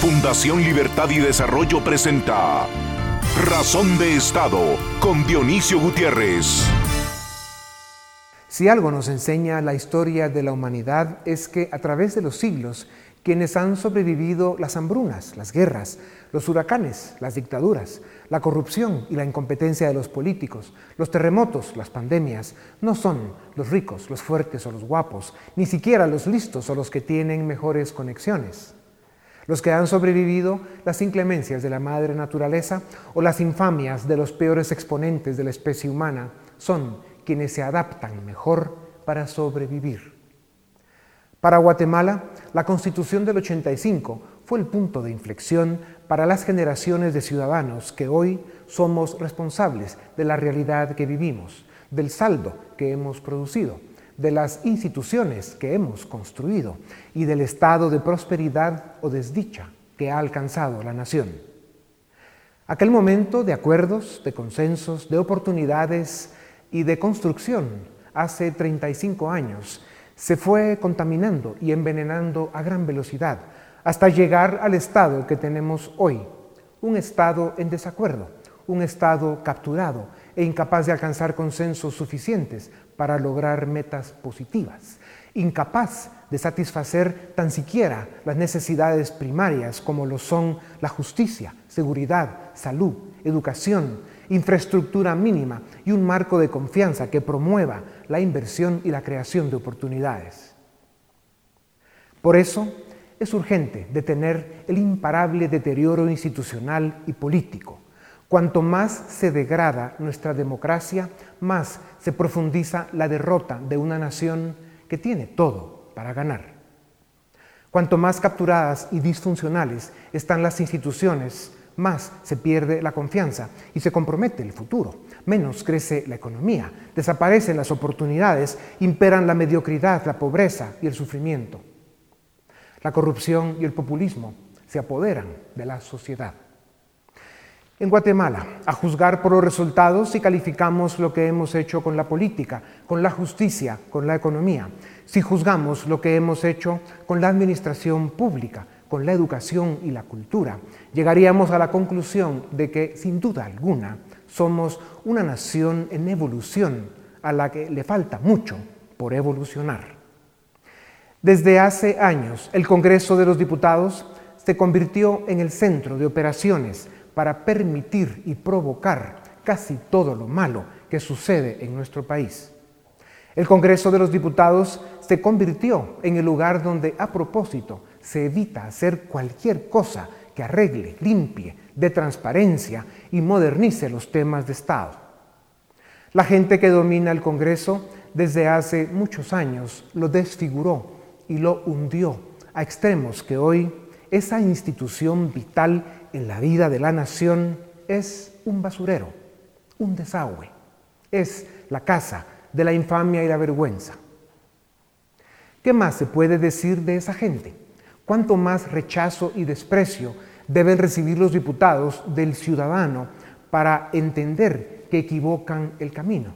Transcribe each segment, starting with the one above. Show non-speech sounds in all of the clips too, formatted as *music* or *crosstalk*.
Fundación Libertad y Desarrollo presenta Razón de Estado con Dionisio Gutiérrez. Si algo nos enseña la historia de la humanidad es que a través de los siglos, quienes han sobrevivido las hambrunas, las guerras, los huracanes, las dictaduras, la corrupción y la incompetencia de los políticos, los terremotos, las pandemias, no son los ricos, los fuertes o los guapos, ni siquiera los listos o los que tienen mejores conexiones los que han sobrevivido las inclemencias de la madre naturaleza o las infamias de los peores exponentes de la especie humana son quienes se adaptan mejor para sobrevivir. Para Guatemala, la Constitución del 85 fue el punto de inflexión para las generaciones de ciudadanos que hoy somos responsables de la realidad que vivimos, del saldo que hemos producido de las instituciones que hemos construido y del estado de prosperidad o desdicha que ha alcanzado la nación. Aquel momento de acuerdos, de consensos, de oportunidades y de construcción hace 35 años se fue contaminando y envenenando a gran velocidad hasta llegar al estado que tenemos hoy, un estado en desacuerdo, un estado capturado e incapaz de alcanzar consensos suficientes para lograr metas positivas, incapaz de satisfacer tan siquiera las necesidades primarias como lo son la justicia, seguridad, salud, educación, infraestructura mínima y un marco de confianza que promueva la inversión y la creación de oportunidades. Por eso es urgente detener el imparable deterioro institucional y político Cuanto más se degrada nuestra democracia, más se profundiza la derrota de una nación que tiene todo para ganar. Cuanto más capturadas y disfuncionales están las instituciones, más se pierde la confianza y se compromete el futuro, menos crece la economía, desaparecen las oportunidades, imperan la mediocridad, la pobreza y el sufrimiento. La corrupción y el populismo se apoderan de la sociedad. En Guatemala, a juzgar por los resultados si calificamos lo que hemos hecho con la política, con la justicia, con la economía, si juzgamos lo que hemos hecho con la administración pública, con la educación y la cultura, llegaríamos a la conclusión de que, sin duda alguna, somos una nación en evolución a la que le falta mucho por evolucionar. Desde hace años, el Congreso de los Diputados se convirtió en el centro de operaciones para permitir y provocar casi todo lo malo que sucede en nuestro país. El Congreso de los Diputados se convirtió en el lugar donde a propósito se evita hacer cualquier cosa que arregle, limpie, dé transparencia y modernice los temas de Estado. La gente que domina el Congreso desde hace muchos años lo desfiguró y lo hundió a extremos que hoy esa institución vital en la vida de la nación es un basurero, un desagüe, es la casa de la infamia y la vergüenza. ¿Qué más se puede decir de esa gente? ¿Cuánto más rechazo y desprecio deben recibir los diputados del ciudadano para entender que equivocan el camino?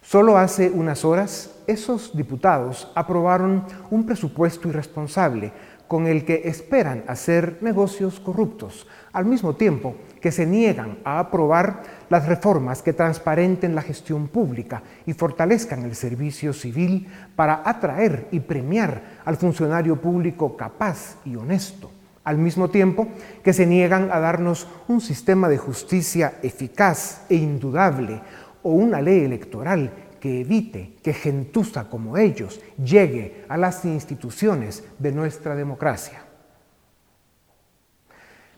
Solo hace unas horas, esos diputados aprobaron un presupuesto irresponsable con el que esperan hacer negocios corruptos, al mismo tiempo que se niegan a aprobar las reformas que transparenten la gestión pública y fortalezcan el servicio civil para atraer y premiar al funcionario público capaz y honesto, al mismo tiempo que se niegan a darnos un sistema de justicia eficaz e indudable o una ley electoral que evite que gentuza como ellos llegue a las instituciones de nuestra democracia.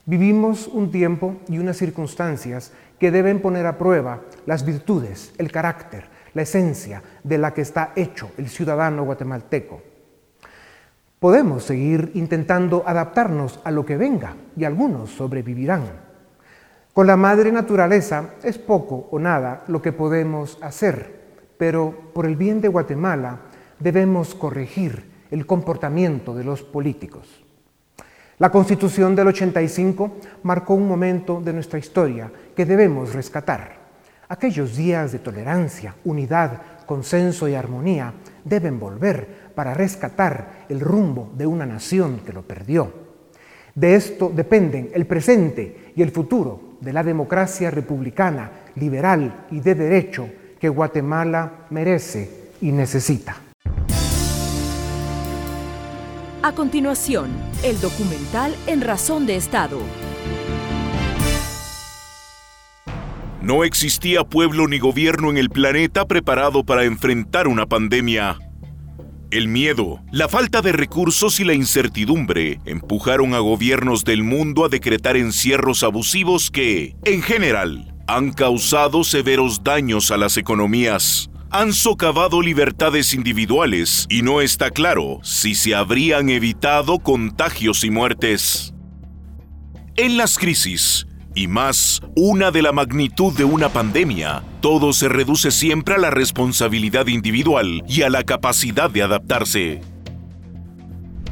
Vivimos un tiempo y unas circunstancias que deben poner a prueba las virtudes, el carácter, la esencia de la que está hecho el ciudadano guatemalteco. Podemos seguir intentando adaptarnos a lo que venga y algunos sobrevivirán. Con la madre naturaleza es poco o nada lo que podemos hacer pero por el bien de Guatemala debemos corregir el comportamiento de los políticos. La Constitución del 85 marcó un momento de nuestra historia que debemos rescatar. Aquellos días de tolerancia, unidad, consenso y armonía deben volver para rescatar el rumbo de una nación que lo perdió. De esto dependen el presente y el futuro de la democracia republicana, liberal y de derecho que Guatemala merece y necesita. A continuación, el documental En Razón de Estado. No existía pueblo ni gobierno en el planeta preparado para enfrentar una pandemia. El miedo, la falta de recursos y la incertidumbre empujaron a gobiernos del mundo a decretar encierros abusivos que, en general, han causado severos daños a las economías. Han socavado libertades individuales y no está claro si se habrían evitado contagios y muertes. En las crisis, y más una de la magnitud de una pandemia, todo se reduce siempre a la responsabilidad individual y a la capacidad de adaptarse.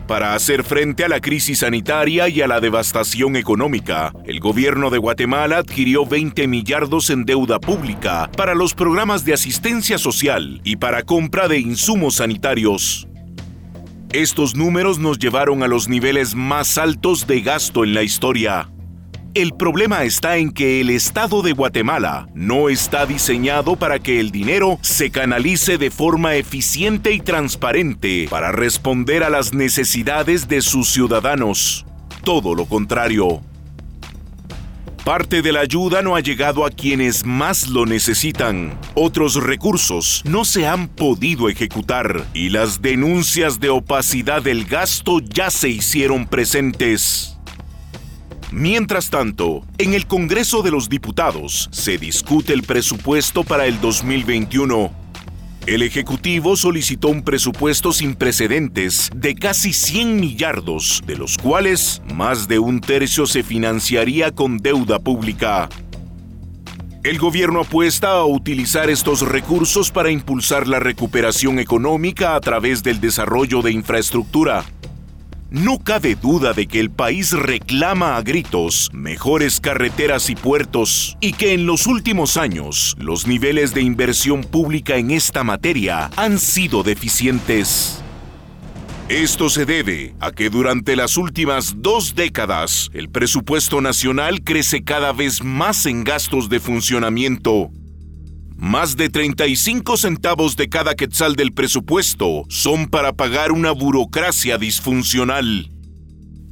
Para hacer frente a la crisis sanitaria y a la devastación económica, el gobierno de Guatemala adquirió 20 millardos en deuda pública para los programas de asistencia social y para compra de insumos sanitarios. Estos números nos llevaron a los niveles más altos de gasto en la historia. El problema está en que el Estado de Guatemala no está diseñado para que el dinero se canalice de forma eficiente y transparente para responder a las necesidades de sus ciudadanos. Todo lo contrario. Parte de la ayuda no ha llegado a quienes más lo necesitan. Otros recursos no se han podido ejecutar y las denuncias de opacidad del gasto ya se hicieron presentes. Mientras tanto, en el Congreso de los Diputados se discute el presupuesto para el 2021. El Ejecutivo solicitó un presupuesto sin precedentes de casi 100 millardos, de los cuales más de un tercio se financiaría con deuda pública. El gobierno apuesta a utilizar estos recursos para impulsar la recuperación económica a través del desarrollo de infraestructura, no cabe duda de que el país reclama a gritos mejores carreteras y puertos y que en los últimos años los niveles de inversión pública en esta materia han sido deficientes. Esto se debe a que durante las últimas dos décadas el presupuesto nacional crece cada vez más en gastos de funcionamiento más de 35 centavos de cada quetzal del presupuesto son para pagar una burocracia disfuncional.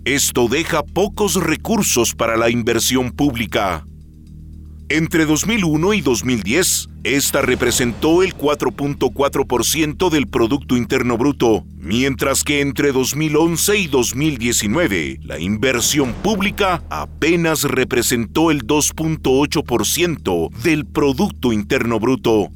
Esto deja pocos recursos para la inversión pública. Entre 2001 y 2010, esta representó el 4.4% del Producto Interno Bruto, mientras que entre 2011 y 2019, la inversión pública apenas representó el 2.8% del Producto Interno Bruto.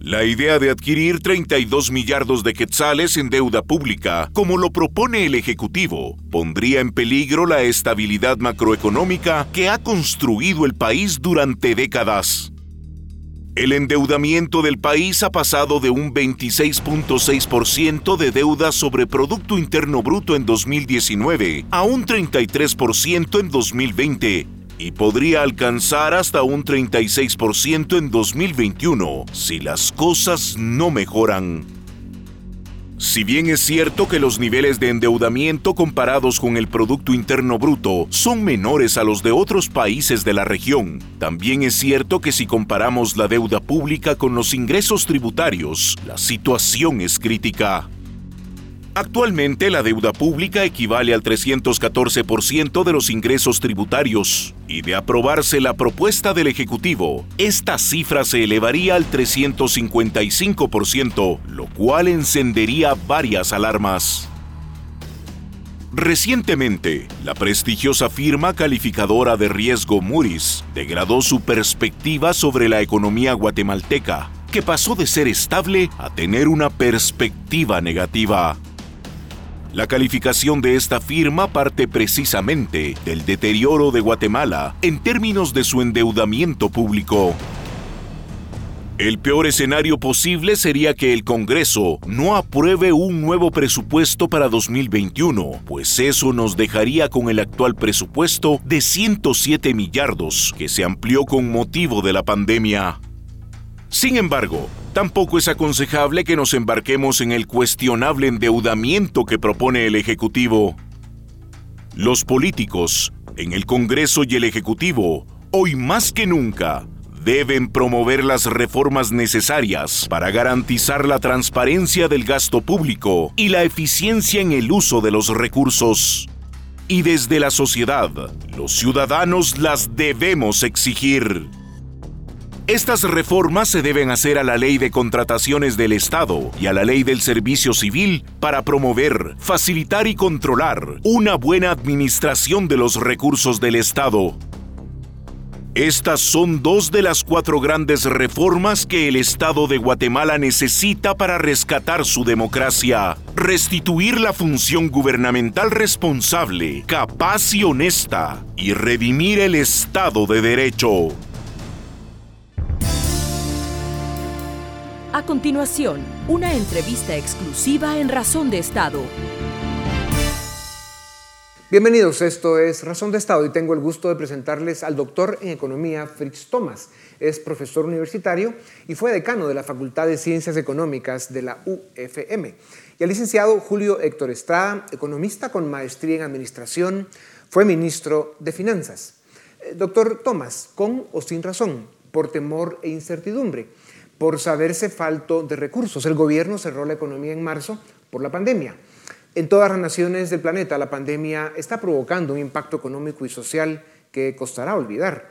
La idea de adquirir 32 millardos de quetzales en deuda pública, como lo propone el Ejecutivo, pondría en peligro la estabilidad macroeconómica que ha construido el país durante décadas. El endeudamiento del país ha pasado de un 26.6% de deuda sobre Producto Interno Bruto en 2019 a un 33% en 2020 y podría alcanzar hasta un 36% en 2021 si las cosas no mejoran. Si bien es cierto que los niveles de endeudamiento comparados con el Producto Interno Bruto son menores a los de otros países de la región, también es cierto que si comparamos la deuda pública con los ingresos tributarios, la situación es crítica. Actualmente la deuda pública equivale al 314% de los ingresos tributarios y de aprobarse la propuesta del Ejecutivo, esta cifra se elevaría al 355%, lo cual encendería varias alarmas. Recientemente, la prestigiosa firma calificadora de riesgo Moody's degradó su perspectiva sobre la economía guatemalteca, que pasó de ser estable a tener una perspectiva negativa. La calificación de esta firma parte precisamente del deterioro de Guatemala en términos de su endeudamiento público. El peor escenario posible sería que el Congreso no apruebe un nuevo presupuesto para 2021, pues eso nos dejaría con el actual presupuesto de 107 millardos que se amplió con motivo de la pandemia. Sin embargo, tampoco es aconsejable que nos embarquemos en el cuestionable endeudamiento que propone el Ejecutivo. Los políticos, en el Congreso y el Ejecutivo, hoy más que nunca, deben promover las reformas necesarias para garantizar la transparencia del gasto público y la eficiencia en el uso de los recursos. Y desde la sociedad, los ciudadanos las debemos exigir. Estas reformas se deben hacer a la ley de contrataciones del Estado y a la ley del servicio civil para promover, facilitar y controlar una buena administración de los recursos del Estado estas son dos de las cuatro grandes reformas que el Estado de Guatemala necesita para rescatar su democracia, restituir la función gubernamental responsable, capaz y honesta, y redimir el Estado de Derecho. A continuación, una entrevista exclusiva en Razón de Estado. Bienvenidos, esto es Razón de Estado y tengo el gusto de presentarles al doctor en Economía Fritz Thomas. Es profesor universitario y fue decano de la Facultad de Ciencias Económicas de la UFM. Y al licenciado Julio Héctor Estrada, economista con maestría en Administración, fue ministro de Finanzas. Eh, doctor Thomas, con o sin razón, por temor e incertidumbre, por saberse falto de recursos, el gobierno cerró la economía en marzo por la pandemia. En todas las naciones del planeta la pandemia está provocando un impacto económico y social que costará olvidar.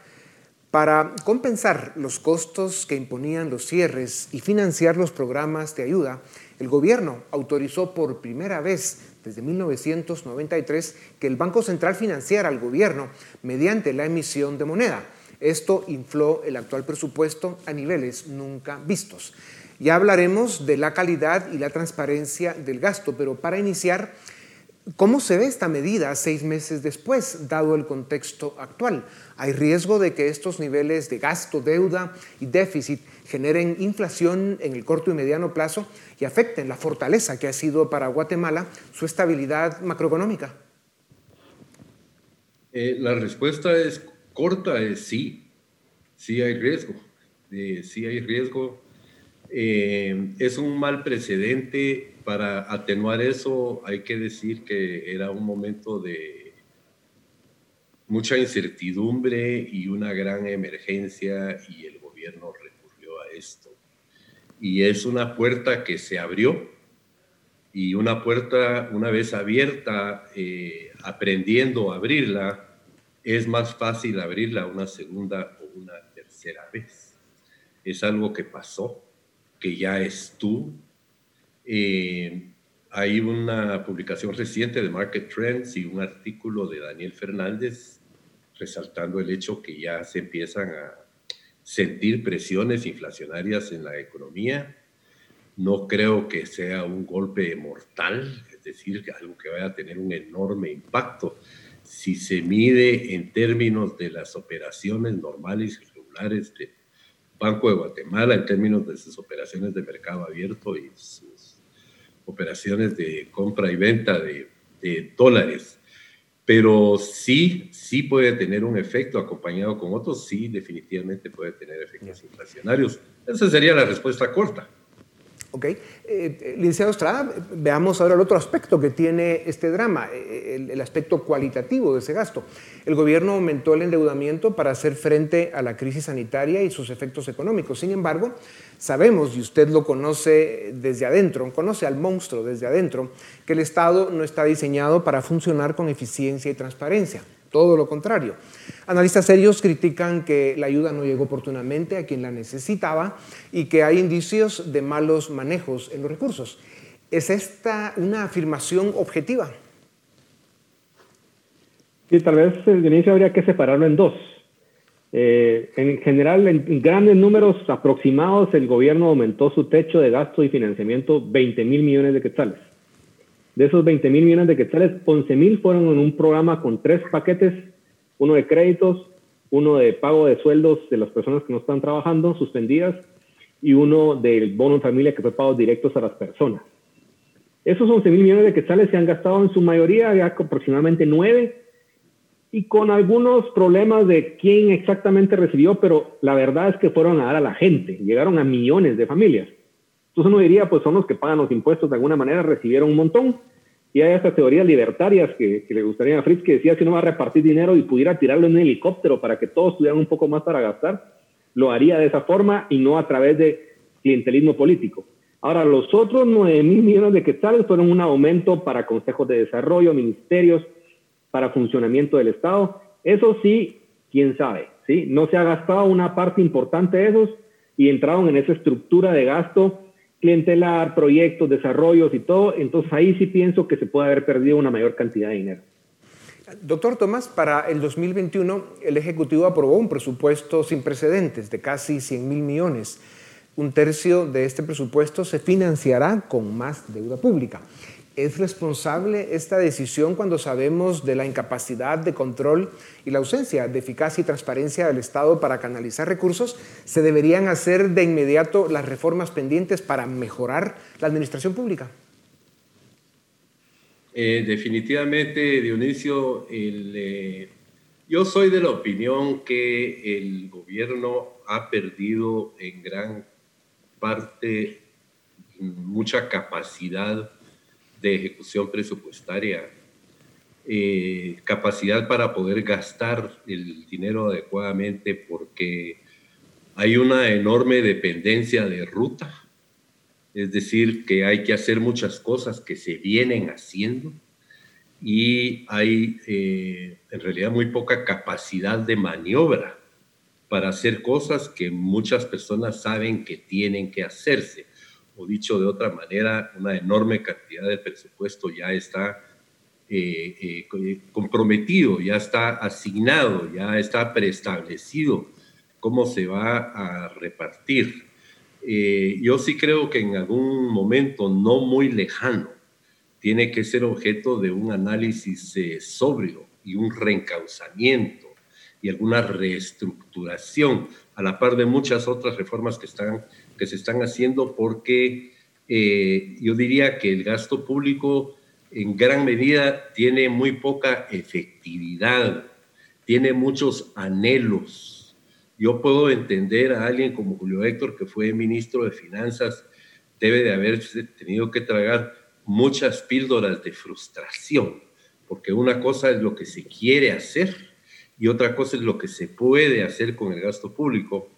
Para compensar los costos que imponían los cierres y financiar los programas de ayuda, el gobierno autorizó por primera vez desde 1993 que el Banco Central financiara al gobierno mediante la emisión de moneda. Esto infló el actual presupuesto a niveles nunca vistos. Ya hablaremos de la calidad y la transparencia del gasto, pero para iniciar, ¿cómo se ve esta medida seis meses después, dado el contexto actual? ¿Hay riesgo de que estos niveles de gasto, deuda y déficit generen inflación en el corto y mediano plazo y afecten la fortaleza que ha sido para Guatemala su estabilidad macroeconómica? Eh, la respuesta es corta, es sí, sí hay riesgo, eh, sí hay riesgo eh, es un mal precedente. Para atenuar eso hay que decir que era un momento de mucha incertidumbre y una gran emergencia y el gobierno recurrió a esto. Y es una puerta que se abrió y una puerta, una vez abierta, eh, aprendiendo a abrirla, es más fácil abrirla una segunda o una tercera vez. Es algo que pasó que ya es tú. Eh, hay una publicación reciente de Market Trends y un artículo de Daniel Fernández resaltando el hecho que ya se empiezan a sentir presiones inflacionarias en la economía. No creo que sea un golpe mortal, es decir, algo que vaya a tener un enorme impacto. Si se mide en términos de las operaciones normales y regulares de Banco de Guatemala en términos de sus operaciones de mercado abierto y sus operaciones de compra y venta de, dólares. Pero sí, sí puede tener un efecto acompañado con otros, sí, definitivamente puede tener efectos inflacionarios. Esa sería la respuesta corta. Ok. Eh, eh, licenciado Estrada, veamos ahora el otro aspecto que tiene este drama, eh, el, aspecto cualitativo de ese gasto. El gobierno aumentó el endeudamiento para hacer frente a la crisis sanitaria y sus efectos económicos. Sin embargo, sabemos, y usted lo conoce desde adentro, conoce al monstruo desde adentro, que el Estado no está diseñado para funcionar con eficiencia y transparencia todo lo contrario. Analistas serios critican que la ayuda no llegó oportunamente a quien la necesitaba y que hay indicios de malos manejos en los recursos. ¿Es esta una afirmación objetiva? Sí, tal vez de inicio habría que separarlo en dos. Eh, en general, en grandes números aproximados, el gobierno aumentó su techo de gasto y financiamiento 20 mil millones de quetzales. De esos 20 mil millones de quetzales, 11 mil fueron en un programa con tres paquetes, uno de créditos, uno de pago de sueldos de las personas que no están trabajando, suspendidas, y uno del bono en familia que fue pago directos a las personas. Esos 11 mil millones de quetzales se han gastado en su mayoría, ya aproximadamente 9, y con algunos problemas de quién exactamente recibió, pero la verdad es que fueron a dar a la gente, llegaron a millones de familias. Entonces uno diría, pues son los que pagan los impuestos de alguna manera, recibieron un montón, Y hay estas teorías libertarias que, le gustaría a Fritz, que decía si uno va a repartir dinero y pudiera tirarlo en un helicóptero para que todos tuvieran un poco más para gastar, lo haría de esa forma y no a través de clientelismo político. Ahora, los otros 9 mil millones de quetzales fueron un aumento para consejos de desarrollo, ministerios, para funcionamiento del Estado. Eso sí, quién sabe, ¿sí? No se ha gastado una parte importante de esos y entraron en esa estructura de gasto clientelar, proyectos, desarrollos y todo. Entonces ahí sí pienso que se puede haber perdido una mayor cantidad de dinero. Doctor Tomás, para el 2021 el Ejecutivo aprobó un presupuesto sin precedentes de casi 100 mil millones. Un tercio de este presupuesto se financiará con más deuda pública. ¿Es responsable esta decisión cuando sabemos de la incapacidad de control y la ausencia de eficacia y transparencia del Estado para canalizar recursos? ¿Se deberían hacer de inmediato las reformas pendientes para mejorar la administración pública? Eh, definitivamente, Dionisio, eh, yo soy de la opinión que el gobierno ha perdido en gran parte mucha capacidad de ejecución presupuestaria, eh, capacidad para poder gastar el dinero adecuadamente porque hay una enorme dependencia de ruta, es decir, que hay que hacer muchas cosas que se vienen haciendo y hay eh, en realidad muy poca capacidad de maniobra para hacer cosas que muchas personas saben que tienen que hacerse o dicho de otra manera, una enorme cantidad de presupuesto ya está eh, eh, comprometido, ya está asignado, ya está preestablecido cómo se va a repartir. Eh, yo sí creo que en algún momento no muy lejano tiene que ser objeto de un análisis sobrio y un reencauzamiento y alguna reestructuración, a la par de muchas otras reformas que están que se están haciendo porque eh, yo diría que el gasto público en gran medida tiene muy poca efectividad, tiene muchos anhelos. Yo puedo entender a alguien como Julio Héctor, que fue ministro de Finanzas, debe de haber tenido que tragar muchas píldoras de frustración, porque una cosa es lo que se quiere hacer y otra cosa es lo que se puede hacer con el gasto público.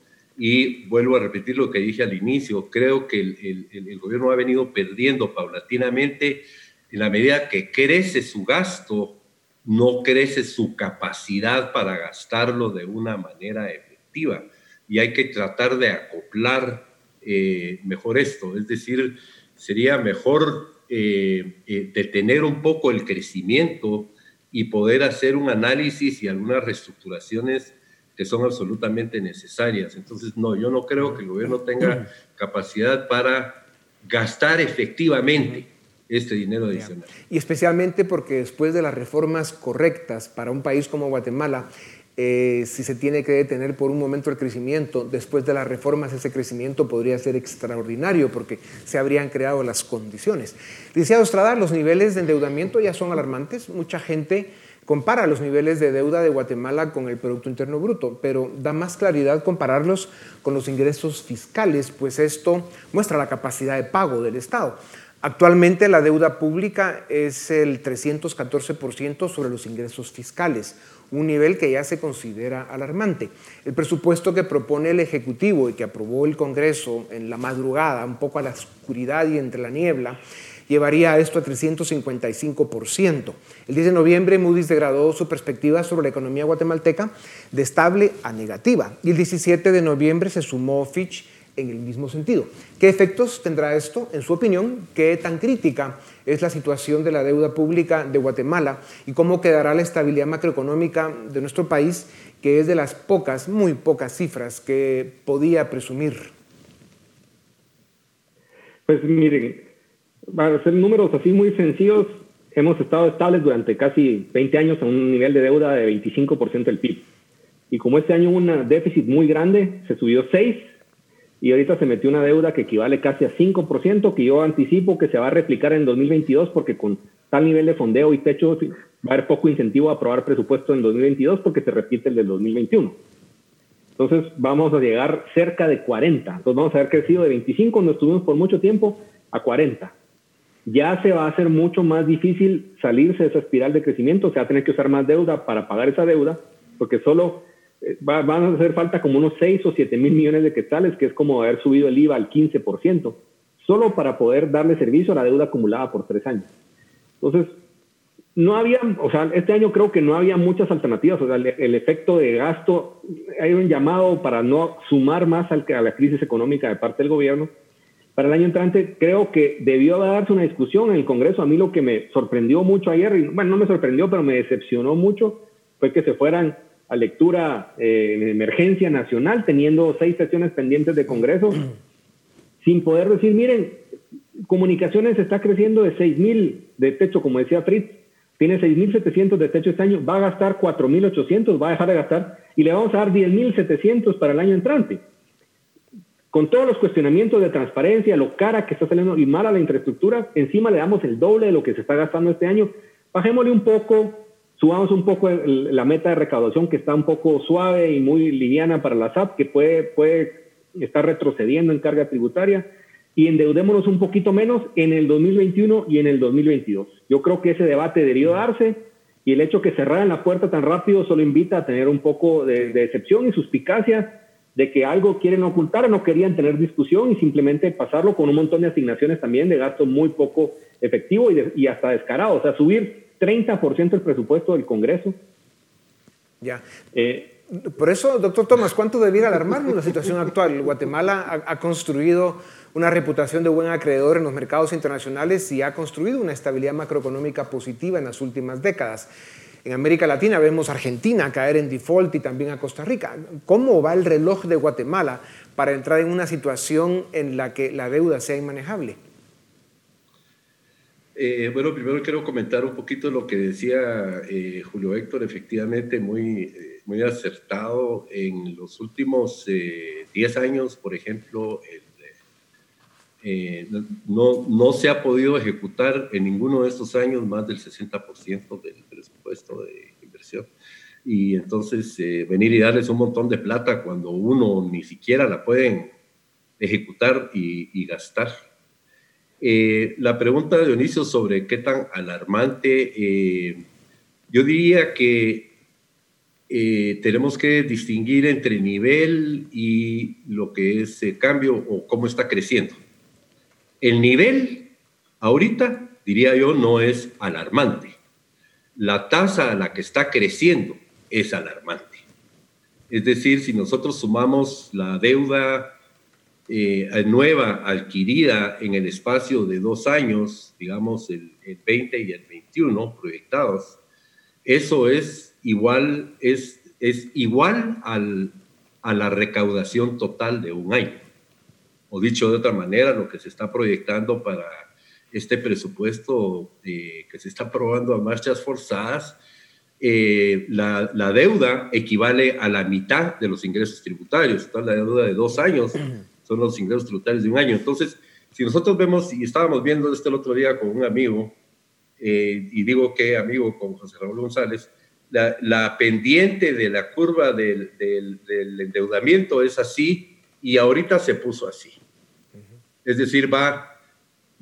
Y vuelvo a repetir lo que dije al inicio, creo que el, gobierno ha venido perdiendo paulatinamente en la medida que crece su gasto, no crece su capacidad para gastarlo de una manera efectiva. Y hay que tratar de acoplar eh, mejor esto, es decir, sería mejor eh, eh, detener un poco el crecimiento y poder hacer un análisis y algunas reestructuraciones que son absolutamente necesarias. Entonces, no, yo no creo que el gobierno tenga capacidad para gastar efectivamente este dinero adicional. Y especialmente porque después de las reformas correctas para un país como Guatemala, eh, si se tiene que detener por un momento el crecimiento, después de las reformas ese crecimiento podría ser extraordinario porque se habrían creado las condiciones. Licenciado Estrada, los niveles de endeudamiento ya son alarmantes. Mucha gente compara los niveles de deuda de Guatemala con el Producto Interno Bruto, pero da más claridad compararlos con los ingresos fiscales, pues esto muestra la capacidad de pago del Estado. Actualmente la deuda pública es el 314% sobre los ingresos fiscales, un nivel que ya se considera alarmante. El presupuesto que propone el Ejecutivo y que aprobó el Congreso en la madrugada, un poco a la oscuridad y entre la niebla, llevaría esto a 355%. El 10 de noviembre Moody's degradó su perspectiva sobre la economía guatemalteca de estable a negativa y el 17 de noviembre se sumó Fitch en el mismo sentido. ¿Qué efectos tendrá esto, en su opinión? ¿Qué tan crítica es la situación de la deuda pública de Guatemala y cómo quedará la estabilidad macroeconómica de nuestro país, que es de las pocas, muy pocas cifras que podía presumir? Pues miren, para hacer números así muy sencillos, hemos estado estables durante casi 20 años a un nivel de deuda de 25% del PIB. Y como este año hubo un déficit muy grande, se subió 6 y ahorita se metió una deuda que equivale casi a 5%, que yo anticipo que se va a replicar en 2022 porque con tal nivel de fondeo y techo va a haber poco incentivo a aprobar presupuesto en 2022 porque se repite el del 2021. Entonces vamos a llegar cerca de 40. Entonces vamos a haber crecido de 25, donde estuvimos por mucho tiempo, a 40 ya se va a hacer mucho más difícil salirse de esa espiral de crecimiento, se va a tener que usar más deuda para pagar esa deuda, porque solo eh, van a hacer falta como unos 6 o 7 mil millones de quetzales, que es como haber subido el IVA al 15%, solo para poder darle servicio a la deuda acumulada por tres años. Entonces, no había, o sea, este año creo que no había muchas alternativas, o sea, el, efecto de gasto, hay un llamado para no sumar más al, a la crisis económica de parte del gobierno. Para el año entrante, creo que debió darse una discusión en el Congreso. A mí lo que me sorprendió mucho ayer, y, bueno, no me sorprendió, pero me decepcionó mucho, fue que se fueran a lectura eh, en emergencia nacional, teniendo seis sesiones pendientes de Congreso, *clears throat* sin poder decir, miren, comunicaciones está creciendo de 6 mil de techo, como decía Fritz, tiene 6.700 de techo este año, va a gastar 4.800, va a dejar de gastar y le vamos a dar 10.700 para el año entrante. Con todos los cuestionamientos de transparencia, lo cara que está saliendo y mala la infraestructura, encima le damos el doble de lo que se está gastando este año. Bajémosle un poco, subamos un poco la meta de recaudación que está un poco suave y muy liviana para la SAP, que puede, puede estar retrocediendo en carga tributaria y endeudémonos un poquito menos en el 2021 y en el 2022. Yo creo que ese debate debió darse y el hecho que cerraran la puerta tan rápido solo invita a tener un poco de, decepción y suspicacia de que algo quieren ocultar, no querían tener discusión y simplemente pasarlo con un montón de asignaciones también de gasto muy poco efectivo y, y hasta descarado. O sea, subir 30% el presupuesto del Congreso. Ya. Eh, por eso, doctor Tomás, ¿cuánto debiera alarmarnos la situación actual? Guatemala ha construido una reputación de buen acreedor en los mercados internacionales y ha construido una estabilidad macroeconómica positiva en las últimas décadas. En América Latina vemos a Argentina caer en default y también a Costa Rica. ¿Cómo va el reloj de Guatemala para entrar en una situación en la que la deuda sea inmanejable? Eh, bueno, primero quiero comentar un poquito lo que decía eh, Julio Héctor, efectivamente muy, eh, muy acertado. En los últimos 10 años, por ejemplo, el eh, no, se ha podido ejecutar en ninguno de estos años más del 60% del presupuesto de inversión. Y entonces eh, venir y darles un montón de plata cuando uno ni siquiera la pueden ejecutar y, gastar. Eh, la pregunta de Dionisio sobre qué tan alarmante, yo diría que tenemos que distinguir entre nivel y lo que es cambio o cómo está creciendo. El nivel, ahorita, diría yo, no es alarmante. La tasa a la que está creciendo es alarmante. Es decir, si nosotros sumamos la deuda eh, nueva adquirida en el espacio de dos años, digamos el, 20 y el 21 proyectados, eso es igual, es, es igual al, a la recaudación total de un año o dicho de otra manera, lo que se está proyectando para este presupuesto eh, que se está aprobando a marchas forzadas, eh, la, la, deuda equivale a la mitad de los ingresos tributarios. Entonces, la deuda de dos años *clears throat* son los ingresos tributarios de un año. Entonces, si nosotros vemos, y estábamos viendo esto el otro día con un amigo, eh, y digo que amigo con José Raúl González, la, la pendiente de la curva del, del, del endeudamiento es así y ahorita se puso así. Es decir, va,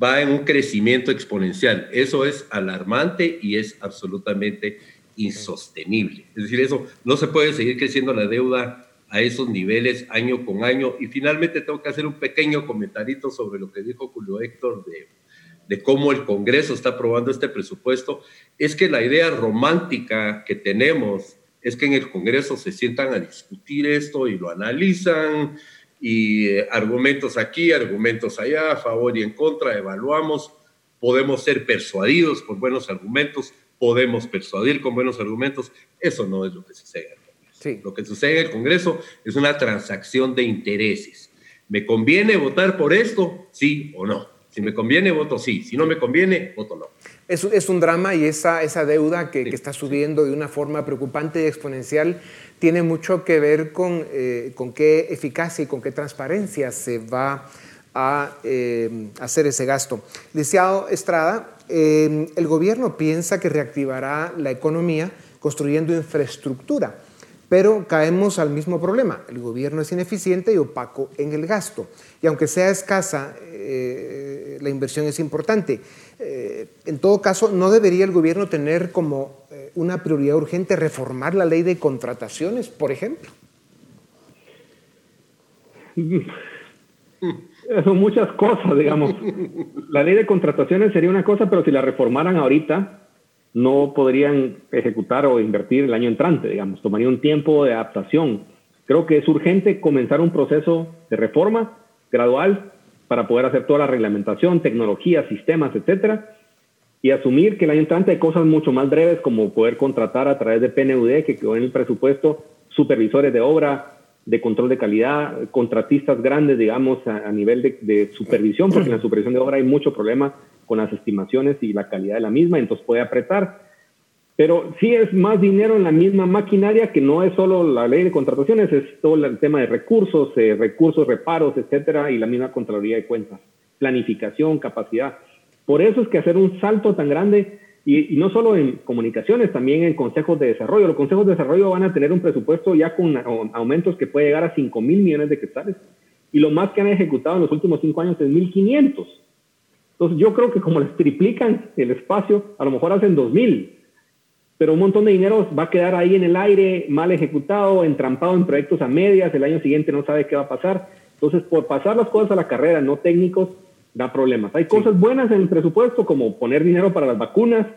va en un crecimiento exponencial. Eso es alarmante y es absolutamente insostenible. Es decir, eso no se puede seguir creciendo la deuda a esos niveles año con año. Y finalmente tengo que hacer un pequeño comentarito sobre lo que dijo Julio Héctor de, de cómo el Congreso está aprobando este presupuesto. Es que la idea romántica que tenemos es que en el Congreso se sientan a discutir esto y lo analizan y eh, argumentos aquí, argumentos allá, a favor y en contra, evaluamos, podemos ser persuadidos por buenos argumentos, podemos persuadir con buenos argumentos, eso no es lo que sucede en el Congreso. Lo que sucede en el Congreso es una transacción de intereses. ¿Me conviene votar por esto? Sí o no. Si me conviene, voto sí. Si no me conviene, voto no. Es, es un drama y esa, esa deuda que, que está subiendo de una forma preocupante y exponencial tiene mucho que ver con, eh, con qué eficacia y con qué transparencia se va a eh, hacer ese gasto. Deseado Estrada, eh, el gobierno piensa que reactivará la economía construyendo infraestructura, Pero caemos al mismo problema. El gobierno es ineficiente y opaco en el gasto. Y aunque sea escasa, eh, la inversión es importante. Eh, en todo caso, ¿no debería el gobierno tener como eh, una prioridad urgente reformar la ley de contrataciones, por ejemplo? Son muchas cosas, digamos. La ley de contrataciones sería una cosa, pero si la reformaran ahorita, no podrían ejecutar o invertir el año entrante, digamos, tomaría un tiempo de adaptación. Creo que es urgente comenzar un proceso de reforma gradual para poder hacer toda la reglamentación, tecnología, sistemas, etcétera, y asumir que el año entrante hay cosas mucho más breves como poder contratar a través de PNUD, que quedó en el presupuesto, supervisores de obra, de control de calidad, contratistas grandes, digamos, a, nivel de, de, supervisión, porque en la supervisión de obra hay mucho problema con las estimaciones y la calidad de la misma, entonces puede apretar. Pero sí es más dinero en la misma maquinaria que no es solo la ley de contrataciones, es todo el tema de recursos, eh, recursos, reparos, etcétera, y la misma Contraloría de Cuentas, planificación, capacidad. Por eso es que hacer un salto tan grande, y, no solo en comunicaciones, también en consejos de desarrollo. Los consejos de desarrollo van a tener un presupuesto ya con aumentos que puede llegar a 5 mil millones de quetzales, y lo más que han ejecutado en los últimos cinco años es 1.500. Entonces yo creo que como les triplican el espacio, a lo mejor hacen 2.000, pero un montón de dinero va a quedar ahí en el aire, mal ejecutado, entrampado en proyectos a medias, el año siguiente no sabe qué va a pasar. Entonces, por pasar las cosas a la carrera, no técnicos, da problemas. Hay cosas buenas en el presupuesto, como poner dinero para las vacunas.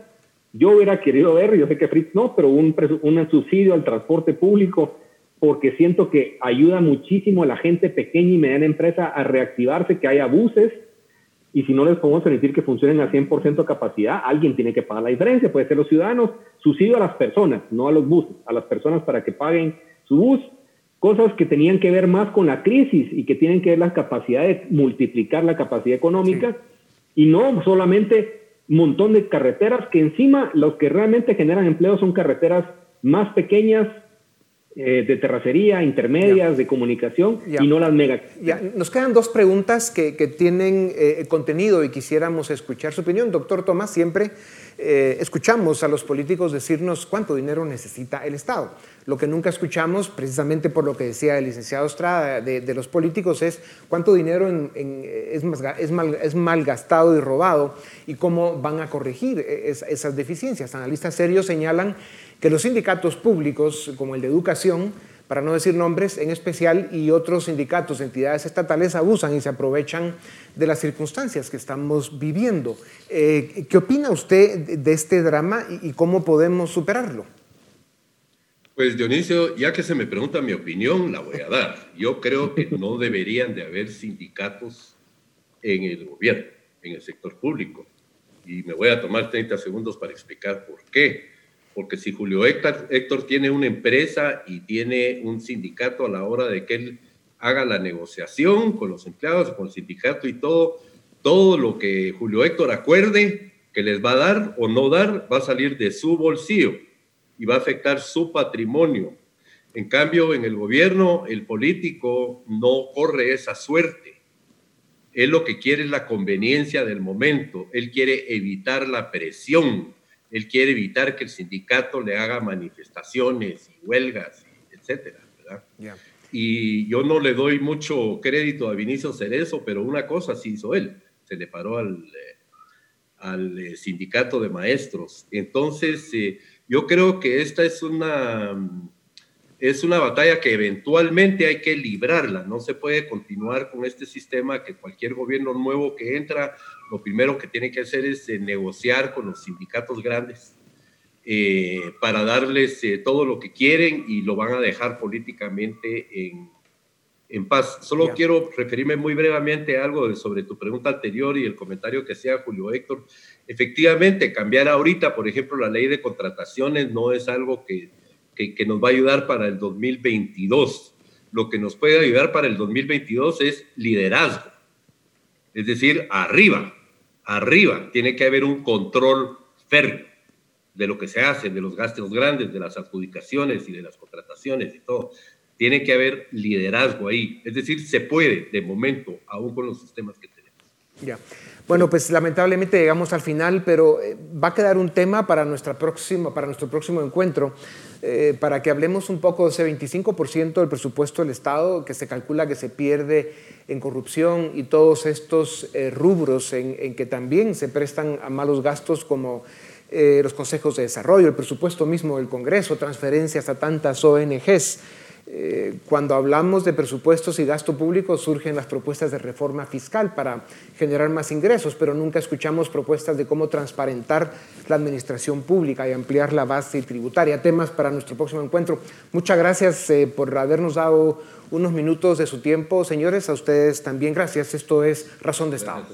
Yo hubiera querido ver, yo sé que Fritz no, pero un, un subsidio al transporte público, porque siento que ayuda muchísimo a la gente pequeña y mediana empresa a reactivarse, que haya buses, y si no les podemos permitir que funcionen al 100% capacidad, alguien tiene que pagar la diferencia, puede ser los ciudadanos, subsidio a las personas, no a los buses, a las personas para que paguen su bus, cosas que tenían que ver más con la crisis y que tienen que ver la capacidad de multiplicar la capacidad económica. Y no solamente un montón de carreteras que encima los que realmente generan empleo son carreteras más pequeñas, eh, de terracería, intermedias, de comunicación y no las mega. Nos quedan dos preguntas que, tienen eh, contenido y quisiéramos escuchar su opinión. Doctor Tomás, siempre eh, escuchamos a los políticos decirnos cuánto dinero necesita el Estado. Lo que nunca escuchamos, precisamente por lo que decía el licenciado Estrada de, los políticos, es cuánto dinero es, es, mal, es malgastado y robado y cómo van a corregir esas deficiencias. Analistas serios señalan que los sindicatos públicos, como el de educación, para no decir nombres en especial, y otros sindicatos, entidades estatales, abusan y se aprovechan de las circunstancias que estamos viviendo. Eh, ¿Qué opina usted de este drama y, cómo podemos superarlo? Pues Dionisio, ya que se me pregunta mi opinión, la voy a dar. Yo creo que no deberían de haber sindicatos en el gobierno, en el sector público. Y me voy a tomar 30 segundos para explicar por qué porque si Julio Héctor, tiene una empresa y tiene un sindicato a la hora de que él haga la negociación con los empleados, con el sindicato y todo, todo lo que Julio Héctor acuerde que les va a dar o no dar va a salir de su bolsillo y va a afectar su patrimonio. En cambio, en el gobierno, el político no corre esa suerte. Él lo que quiere es la conveniencia del momento. Él quiere evitar la presión él quiere evitar que el sindicato le haga manifestaciones y huelgas, etcétera, ¿verdad? Y yo no le doy mucho crédito a Vinicio Cerezo, pero una cosa sí hizo él, se le paró al, eh, al eh, sindicato de maestros. Entonces, eh, yo creo que esta es una es una batalla que eventualmente hay que librarla. No se puede continuar con este sistema que cualquier gobierno nuevo que entra, lo primero que tiene que hacer es eh, negociar con los sindicatos grandes eh, para darles eh, todo lo que quieren y lo van a dejar políticamente en, en paz. Solo quiero referirme muy brevemente a algo sobre tu pregunta anterior y el comentario que hacía Julio Héctor. Efectivamente, cambiar ahorita, por ejemplo, la ley de contrataciones no es algo que que, nos va a ayudar para el 2022. Lo que nos puede ayudar para el 2022 es liderazgo. Es decir, arriba, arriba tiene que haber un control férreo de lo que se hace, de los gastos grandes, de las adjudicaciones y de las contrataciones y todo. Tiene que haber liderazgo ahí. Es decir, se puede, de momento, aún con los sistemas que tenemos. Ya. Bueno, pues lamentablemente llegamos al final, pero eh, va a quedar un tema para, nuestra próxima, para nuestro próximo encuentro, eh, para que hablemos un poco de ese 25% del presupuesto del Estado que se calcula que se pierde en corrupción y todos estos eh, rubros en, en, que también se prestan a malos gastos como los consejos de desarrollo, el presupuesto mismo del Congreso, transferencias a tantas ONGs. Eh, cuando hablamos de presupuestos y gasto público surgen las propuestas de reforma fiscal para generar más ingresos, pero nunca escuchamos propuestas de cómo transparentar la administración pública y ampliar la base tributaria. Temas para nuestro próximo encuentro. Muchas gracias eh, por habernos dado unos minutos de su tiempo. Señores, a ustedes también gracias. Esto es Razón de Estado.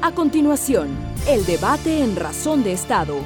A continuación, el debate en Razón de Estado.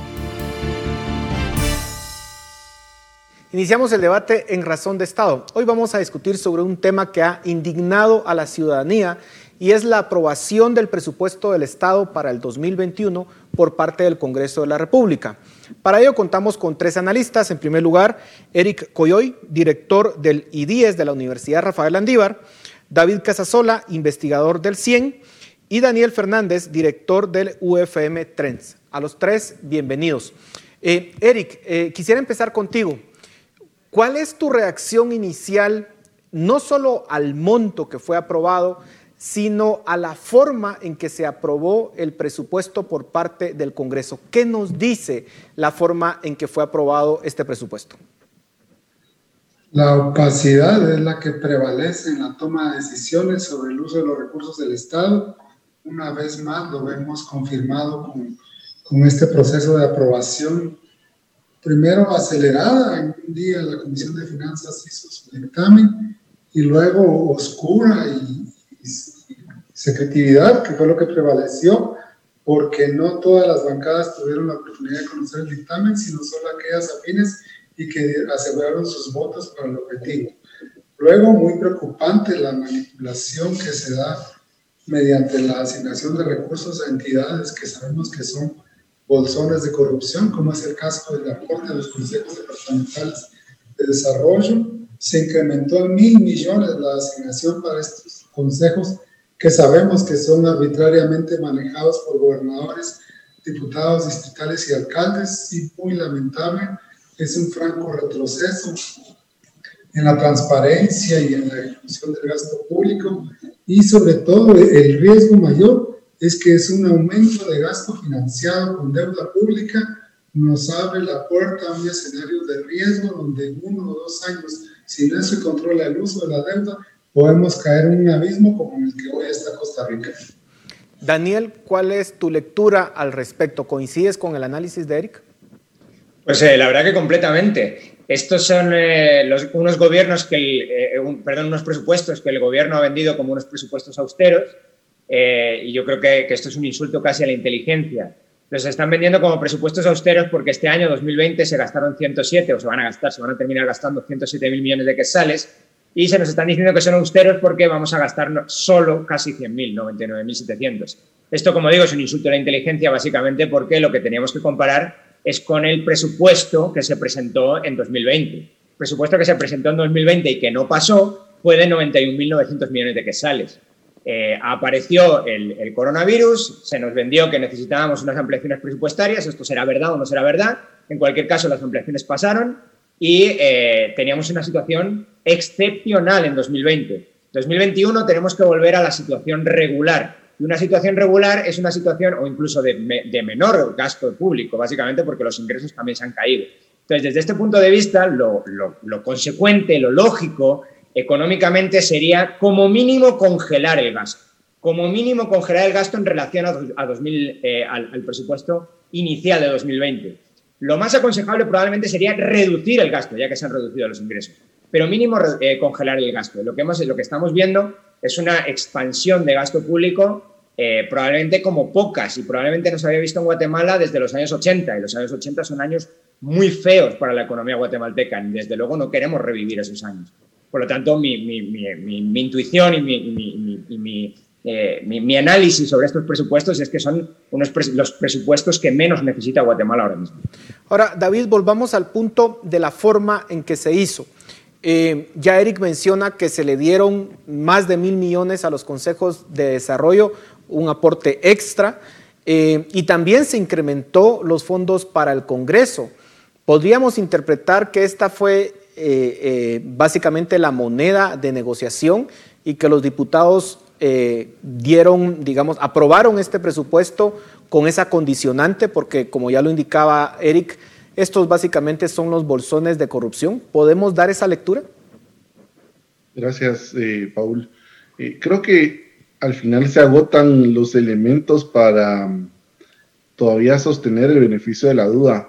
Iniciamos el debate en Razón de Estado. Hoy vamos a discutir sobre un tema que ha indignado a la ciudadanía y es la aprobación del presupuesto del Estado para el 2021 por parte del Congreso de la República. Para ello contamos con tres analistas. En primer lugar, Eric Coyoy, director del IDIES de la Universidad Rafael Andívar, David Casasola, investigador del CIEN, y Daniel Fernández, director del UFM Trends. A los tres, bienvenidos. Eh, Eric, eh, quisiera empezar contigo. ¿Cuál es tu reacción inicial, no solo al monto que fue aprobado, sino a la forma en que se aprobó el presupuesto por parte del Congreso? ¿Qué nos dice la forma en que fue aprobado este presupuesto? La opacidad es la que prevalece en la toma de decisiones sobre el uso de los recursos del Estado. Una vez más lo vemos confirmado con, con este proceso de aprobación primero acelerada, en un día la Comisión de Finanzas hizo su dictamen y luego oscura y, secretividad, que fue lo que prevaleció, porque no todas las bancadas tuvieron la oportunidad de conocer el dictamen, sino solo aquellas afines y que aseguraron sus votos para el objetivo. Luego, muy preocupante la manipulación que se da mediante la asignación de recursos a entidades que sabemos que son bolsones de corrupción, como es el caso del aporte de los consejos departamentales de desarrollo. Se incrementó en mil millones la asignación para estos consejos que sabemos que son arbitrariamente manejados por gobernadores, diputados distritales y alcaldes, y muy lamentable, es un franco retroceso en la transparencia y en la ejecución del gasto público y sobre todo el riesgo mayor es que es un aumento de gasto financiado con deuda pública, nos abre la puerta a un escenario de riesgo donde en uno o dos años, si no se controla el uso de la deuda, podemos caer en un abismo como en el que hoy está Costa Rica. Daniel, ¿cuál es tu lectura al respecto? ¿Coincides con el análisis de Eric? Pues eh, la verdad que completamente. Estos son eh, los, unos gobiernos que, eh, perdón, unos presupuestos que el gobierno ha vendido como unos presupuestos austeros, eh, y yo creo que, esto es un insulto casi a la inteligencia. Los están vendiendo como presupuestos austeros porque este año 2020 se gastaron 107 o se van a gastar, se van a terminar gastando 107 mil millones de quetzales y se nos están diciendo que son austeros porque vamos a gastar solo casi 100.000, 99.700. Esto, como digo, es un insulto a la inteligencia básicamente porque lo que teníamos que comparar es con el presupuesto que se presentó en 2020. El presupuesto que se presentó en 2020 y que no pasó fue de 91.900 millones de quetzales. Eh, apareció el, coronavirus, se nos vendió que necesitábamos unas ampliaciones presupuestarias, esto será verdad o no será verdad, en cualquier caso las ampliaciones pasaron y eh, teníamos una situación excepcional en 2020. 2021 tenemos que volver a la situación regular. Y una situación regular es una situación, o incluso de, menor gasto público, básicamente porque los ingresos también se han caído. Entonces, desde este punto de vista, lo, lo consecuente, lo lógico, económicamente sería como mínimo congelar el gasto. Como mínimo congelar el gasto en relación a, 2000, eh, al, presupuesto inicial de 2020. Lo más aconsejable probablemente sería reducir el gasto, ya que se han reducido los ingresos, pero mínimo eh, congelar el gasto. Lo que, lo que estamos viendo es una expansión de gasto público eh, probablemente como pocas y probablemente no se había visto en Guatemala desde los años 80 y los años 80 son años muy feos para la economía guatemalteca y desde luego no queremos revivir esos años. Por lo tanto, mi, intuición y eh, mi, análisis sobre estos presupuestos es que son unos los presupuestos que menos necesita Guatemala ahora mismo. Ahora, David, volvamos al punto de la forma en que se hizo. Eh, ya Eric menciona que se le dieron más de mil millones a los consejos de desarrollo, un aporte extra, eh, y también se incrementó los fondos para el Congreso. Podríamos interpretar que esta fue eh, básicamente la moneda de negociación y que los diputados dieron, digamos, aprobaron este presupuesto con esa condicionante, porque como ya lo indicaba Eric, estos básicamente son los bolsones de corrupción. ¿Podemos dar esa lectura? Gracias, eh, Paul. Eh, creo que al final se agotan los elementos para mm, todavía sostener el beneficio de la duda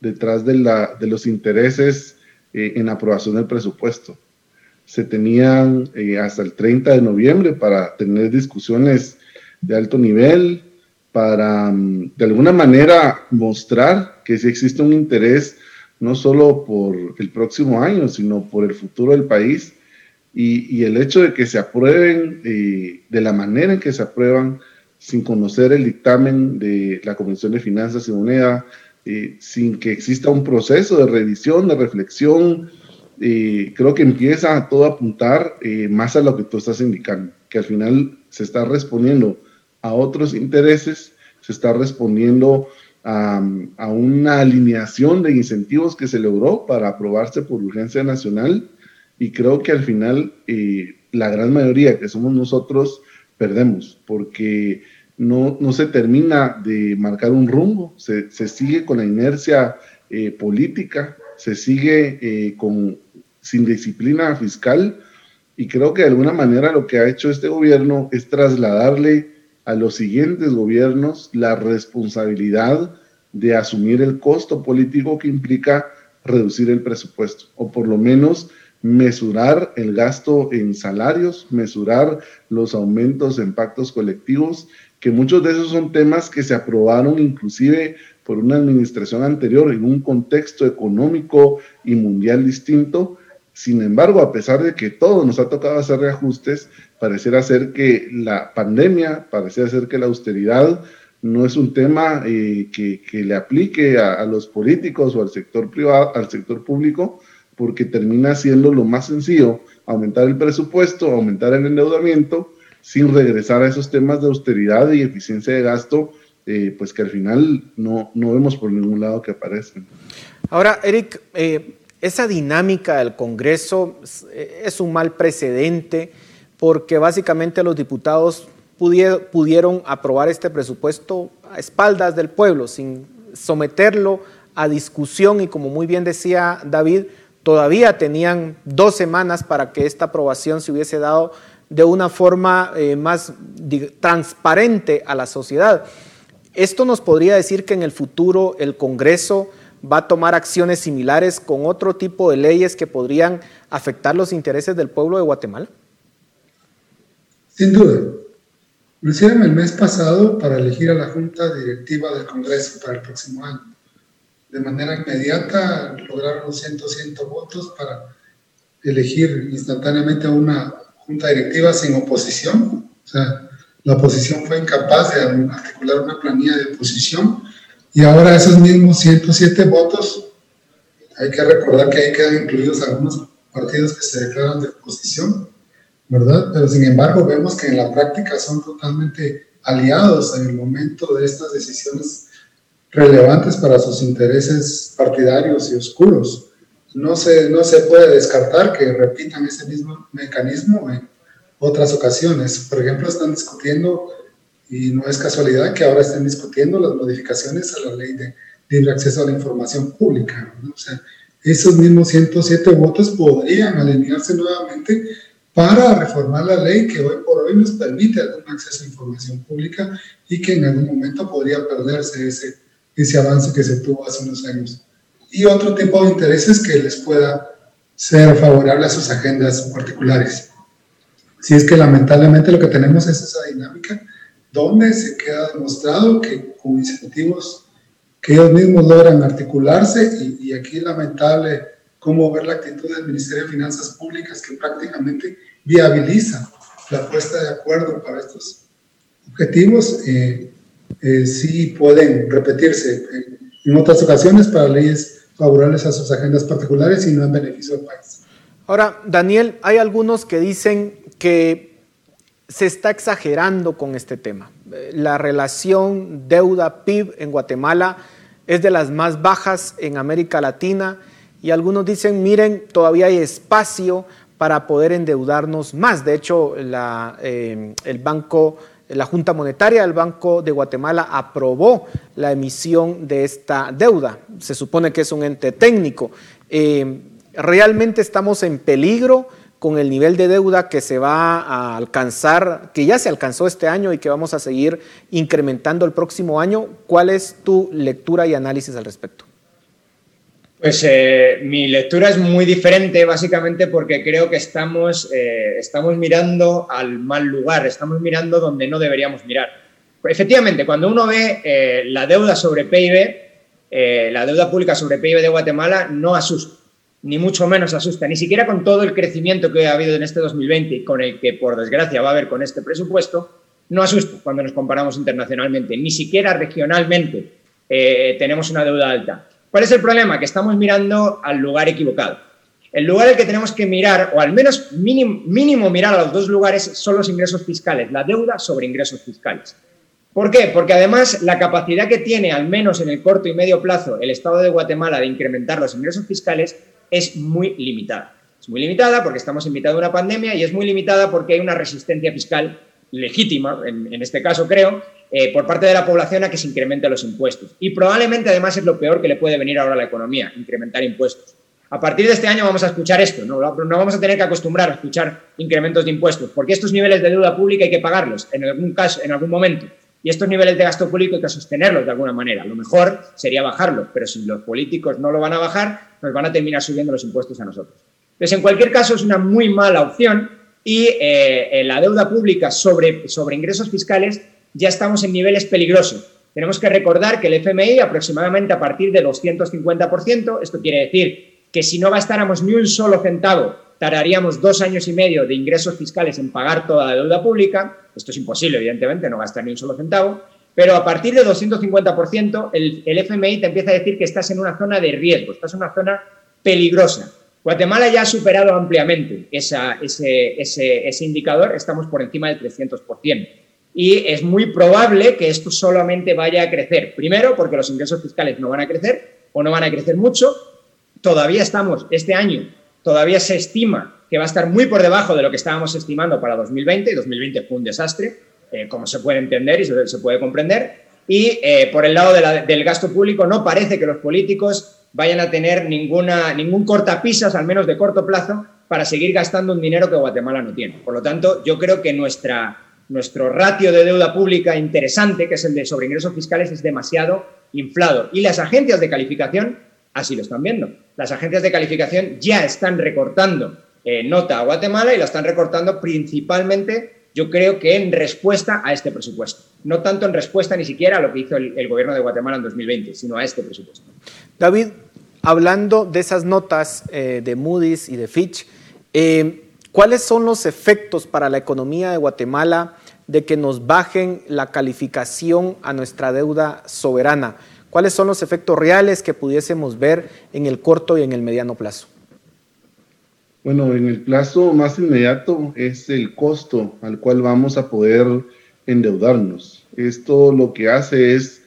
detrás de, la, de los intereses eh, en aprobación del presupuesto. Se tenían hasta el 30 de noviembre para tener discusiones de alto nivel, para mm, de alguna manera mostrar que sí existe un interés no solo por el próximo año, sino por el futuro del país. Y, el hecho de que se aprueben eh, de la manera en que se aprueban, sin conocer el dictamen de la Comisión de Finanzas y Moneda, eh, sin que exista un proceso de revisión, de reflexión, eh, creo que empieza todo a apuntar más a lo que tú estás indicando, que al final se está respondiendo a otros intereses, se está respondiendo a, una alineación de incentivos que se logró para aprobarse por urgencia nacional. Y creo que al final eh, la gran mayoría que somos nosotros perdemos porque no, no se termina de marcar un rumbo, se, se sigue con la inercia eh, política, se sigue eh, con, sin disciplina fiscal y creo que de alguna manera lo que ha hecho este gobierno es trasladarle a los siguientes gobiernos la responsabilidad de asumir el costo político que implica reducir el presupuesto, o por lo menos mesurar el gasto en salarios, mesurar los aumentos en pactos colectivos, que muchos de esos son temas que se aprobaron inclusive por una administración anterior en un contexto económico y mundial distinto. Sin embargo, a pesar de que todo nos ha tocado hacer reajustes, pareciera ser que la pandemia, pareciera ser que la austeridad no es un tema eh, que, le aplique a, los políticos o al sector privado, al sector público, porque termina siendo lo más sencillo, aumentar el presupuesto, aumentar el endeudamiento, sin regresar a esos temas de austeridad y eficiencia de gasto, eh, pues que al final no, no vemos por ningún lado que aparecen. Ahora, Eric, eh, esa dinámica del Congreso es un mal precedente porque básicamente los diputados pudieron aprobar este presupuesto a espaldas del pueblo, sin someterlo a discusión y como muy bien decía David, todavía tenían dos semanas para que esta aprobación se hubiese dado de una forma eh, más transparente a la sociedad. Esto nos podría decir que en el futuro el Congreso va a tomar acciones similares con otro tipo de leyes que podrían afectar los intereses del pueblo de Guatemala. Sin duda. Lo hicieron el mes pasado para elegir a la Junta Directiva del Congreso para el próximo año. De manera inmediata lograron los 100, 100 votos para elegir instantáneamente a una Junta Directiva sin oposición. O sea, la oposición fue incapaz de articular una planilla de oposición y ahora esos mismos 107 votos, hay que recordar que ahí quedan incluidos algunos partidos que se declaran de oposición, ¿verdad? Pero sin embargo vemos que en la práctica son totalmente aliados en el momento de estas decisiones relevantes para sus intereses partidarios y oscuros. No se, no se puede descartar que repitan ese mismo mecanismo en otras ocasiones. Por ejemplo, están discutiendo, y no es casualidad que ahora estén discutiendo las modificaciones a la ley de libre acceso a la información pública. O sea, esos mismos 107 votos podrían alinearse nuevamente para reformar la ley que hoy por hoy nos permite algún acceso a información pública y que en algún momento podría perderse ese, ese avance que se tuvo hace unos años. Y otro tipo de intereses que les pueda ser favorable a sus agendas particulares. Si es que lamentablemente lo que tenemos es esa dinámica donde se queda demostrado que con incentivos que ellos mismos logran articularse y, y aquí lamentable cómo ver la actitud del Ministerio de Finanzas Públicas que prácticamente viabiliza la puesta de acuerdo para estos objetivos, eh, eh, sí pueden repetirse en, otras ocasiones para leyes favorables a sus agendas particulares y no en beneficio del país. Ahora, Daniel, hay algunos que dicen que se está exagerando con este tema. La relación deuda-PIB en Guatemala es de las más bajas en América Latina y algunos dicen, miren, todavía hay espacio para poder endeudarnos más. De hecho, la, eh, el Banco, la Junta Monetaria del Banco de Guatemala aprobó la emisión de esta deuda. Se supone que es un ente técnico. Eh, realmente estamos en peligro con el nivel de deuda que se va a alcanzar, que ya se alcanzó este año y que vamos a seguir incrementando el próximo año. ¿Cuál es tu lectura y análisis al respecto? Pues eh, mi lectura es muy diferente, básicamente porque creo que estamos, eh, estamos mirando al mal lugar, estamos mirando donde no deberíamos mirar. Efectivamente, cuando uno ve eh, la deuda sobre PIB, la deuda pública sobre PIB de Guatemala no asusta, ni mucho menos asusta, ni siquiera con todo el crecimiento que ha habido en este 2020 y con el que por desgracia va a haber con este presupuesto, no asusta cuando nos comparamos internacionalmente, ni siquiera regionalmente tenemos una deuda alta. ¿Cuál es el problema? Que estamos mirando al lugar equivocado. El lugar al que tenemos que mirar, o al menos mínimo, mirar a los dos lugares, son los ingresos fiscales, la deuda sobre ingresos fiscales. ¿Por qué? Porque además la capacidad que tiene, al menos en el corto y medio plazo, el Estado de Guatemala de incrementar los ingresos fiscales es muy limitada. Es muy limitada porque estamos invitados a una pandemia y es muy limitada porque hay una resistencia fiscal legítima, en, en este caso creo, eh, por parte de la población a que se incrementen los impuestos. Y probablemente además es lo peor que le puede venir ahora a la economía, incrementar impuestos. A partir de este año vamos a escuchar esto, ¿no? no vamos a tener que acostumbrar a escuchar incrementos de impuestos, porque estos niveles de deuda pública hay que pagarlos en algún caso, en algún momento. Y estos niveles de gasto público hay que sostenerlos de alguna manera. Lo mejor sería bajarlos, pero si los políticos no lo van a bajar, nos van a terminar subiendo los impuestos a nosotros. Entonces, en cualquier caso, es una muy mala opción y eh, la deuda pública sobre, sobre ingresos fiscales ya estamos en niveles peligrosos. Tenemos que recordar que el FMI aproximadamente a partir de 250%, esto quiere decir que si no gastáramos ni un solo centavo, tardaríamos dos años y medio de ingresos fiscales en pagar toda la deuda pública. Esto es imposible, evidentemente, no gastar ni un solo centavo. Pero a partir de 250%, el, el FMI te empieza a decir que estás en una zona de riesgo, estás en una zona peligrosa. Guatemala ya ha superado ampliamente ese, indicador, estamos por encima del 300% y es muy probable que esto solamente vaya a crecer. Primero, porque los ingresos fiscales no van a crecer o no van a crecer mucho. Todavía estamos, este año, todavía se estima que va a estar muy por debajo de lo que estábamos estimando para 2020. 2020 fue un desastre, eh, como se puede entender y se, puede comprender. Y eh, por el lado del gasto público, no parece que los políticos vayan a tener ninguna, ningún cortapisas, al menos de corto plazo, para seguir gastando un dinero que Guatemala no tiene. Por lo tanto, yo creo que nuestra, nuestro ratio de deuda pública interesante, que es el de sobre ingresos fiscales, es demasiado inflado. Y las agencias de calificación así lo están viendo. Las agencias de calificación ya están recortando nota a Guatemala y la están recortando principalmente, yo creo que en respuesta a este presupuesto. No tanto en respuesta ni siquiera a lo que hizo el, gobierno de Guatemala en 2020, sino a este presupuesto. David, hablando de esas notas eh, de Moody's y de Fitch, eh, ¿cuáles son los efectos para la economía de Guatemala de que nos bajen la calificación a nuestra deuda soberana? ¿Cuáles son los efectos reales que pudiésemos ver en el corto y en el mediano plazo? Bueno, en el plazo más inmediato es el costo al cual vamos a poder endeudarnos. Esto lo que hace es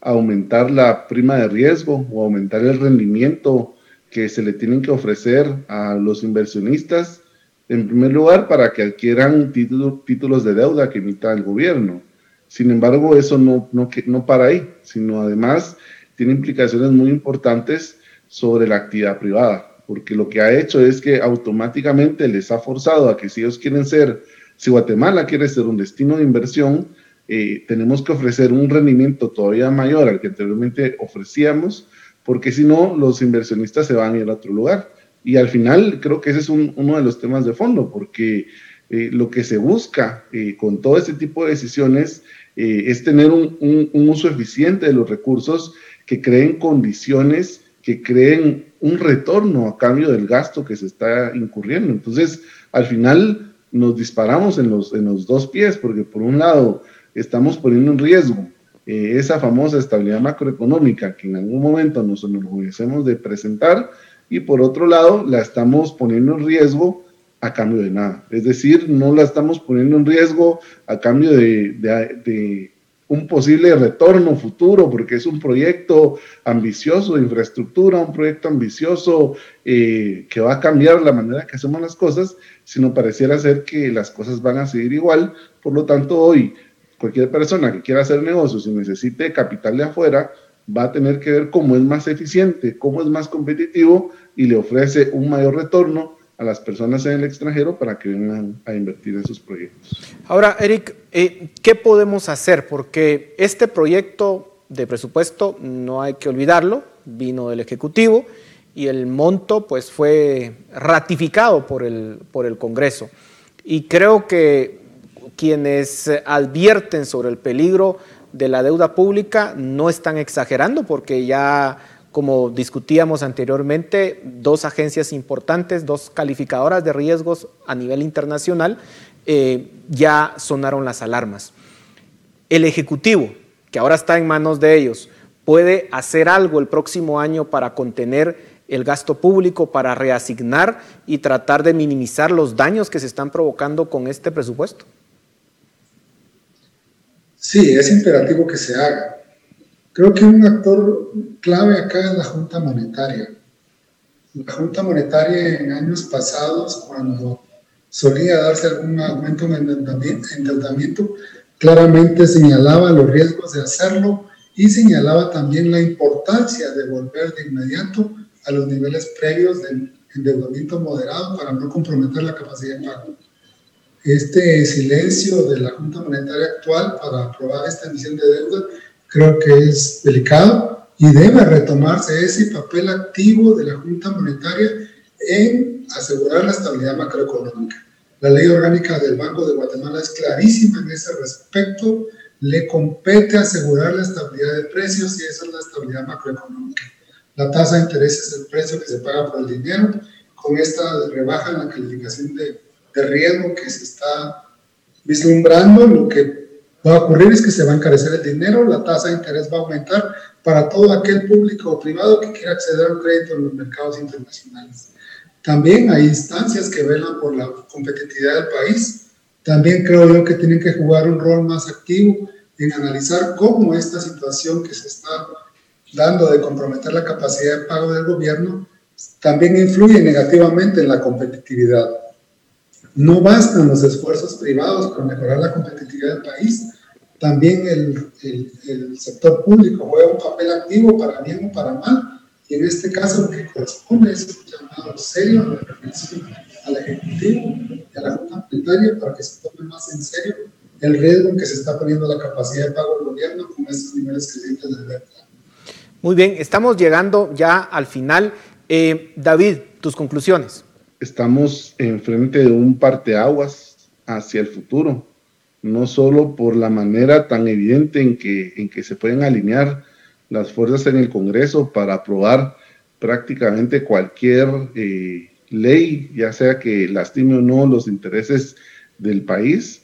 aumentar la prima de riesgo o aumentar el rendimiento que se le tienen que ofrecer a los inversionistas en primer lugar, para que adquieran títulos de deuda que emita el gobierno. Sin embargo, eso no, no, no para ahí, sino además tiene implicaciones muy importantes sobre la actividad privada, porque lo que ha hecho es que automáticamente les ha forzado a que si ellos quieren ser, si Guatemala quiere ser un destino de inversión, eh, tenemos que ofrecer un rendimiento todavía mayor al que anteriormente ofrecíamos, porque si no, los inversionistas se van a ir a otro lugar. Y al final creo que ese es uno de los temas de fondo, porque eh, lo que se busca eh, con todo este tipo de decisiones eh, es tener un, un, uso eficiente de los recursos que creen condiciones, que creen un retorno a cambio del gasto que se está incurriendo. Entonces, al final nos disparamos en los, en los dos pies, porque por un lado estamos poniendo en riesgo esa famosa estabilidad macroeconómica que en algún momento nos enorgullecemos de presentar, y por otro lado la estamos poniendo en riesgo a cambio de nada. Es decir, no la estamos poniendo en riesgo a cambio de, de, un posible retorno futuro, porque es un proyecto ambicioso de infraestructura, un proyecto ambicioso eh, que va a cambiar la manera que hacemos las cosas, sino pareciera ser que las cosas van a seguir igual. Por lo tanto, hoy cualquier persona que quiera hacer negocios y necesite capital de afuera, va a tener que ver cómo es más eficiente, cómo es más competitivo y le ofrece un mayor retorno a las personas en el extranjero para que vengan a invertir en sus proyectos. Ahora, Eric, eh, ¿qué podemos hacer? Porque este proyecto de presupuesto, no hay que olvidarlo, vino del Ejecutivo y el monto pues fue ratificado por el, por el Congreso. Y creo que quienes advierten sobre el peligro de la deuda pública no están exagerando porque ya como discutíamos anteriormente, dos agencias importantes, dos calificadoras de riesgos a nivel internacional, eh, ya sonaron las alarmas. El Ejecutivo, que ahora está en manos de ellos, puede hacer algo el próximo año para contener el gasto público, para reasignar y tratar de minimizar los daños que se están provocando con este presupuesto? Sí, es imperativo que se haga. Creo que un actor clave acá es la Junta Monetaria. La Junta Monetaria en años pasados, cuando solía darse algún aumento en endeudamiento, claramente señalaba los riesgos de hacerlo y señalaba también la importancia de volver de inmediato a los niveles previos del endeudamiento moderado para no comprometer la capacidad de pago. Este silencio de la Junta Monetaria actual para aprobar esta emisión de deuda creo que es delicado y debe retomarse ese papel activo de la Junta Monetaria en asegurar la estabilidad macroeconómica. La ley orgánica del Banco de Guatemala es clarísima en ese respecto. Le compete asegurar la estabilidad de precios y esa es la estabilidad macroeconómica. La tasa de interés es el precio que se paga por el dinero. Con esta rebaja en la calificación de, de riesgo que se está vislumbrando, lo que va a ocurrir es que se va a encarecer el dinero, la tasa de interés va a aumentar para todo aquel público o privado que quiera acceder a un crédito en los mercados internacionales. También hay instancias que velan por la competitividad del país. También creo yo que tienen que jugar un rol más activo en analizar cómo esta situación que se está dando de comprometer la capacidad de pago del gobierno también influye negativamente en la competitividad. No bastan los esfuerzos privados para mejorar la competitividad del país, también el, el, sector público juega un papel activo para bien o para mal, y en este caso lo que corresponde es un llamado serio de reflexión al Ejecutivo y a la Junta Monetaria para que se tome más en serio el riesgo en que se está poniendo la capacidad de pago del gobierno con estos niveles crecientes de deuda. Muy bien, estamos llegando ya al final. Eh, David, tus conclusiones. Estamos enfrente de un parteaguas hacia el futuro no solo por la manera tan evidente en que, en que se pueden alinear las fuerzas en el Congreso para aprobar prácticamente cualquier eh, ley, ya sea que lastime o no los intereses del país,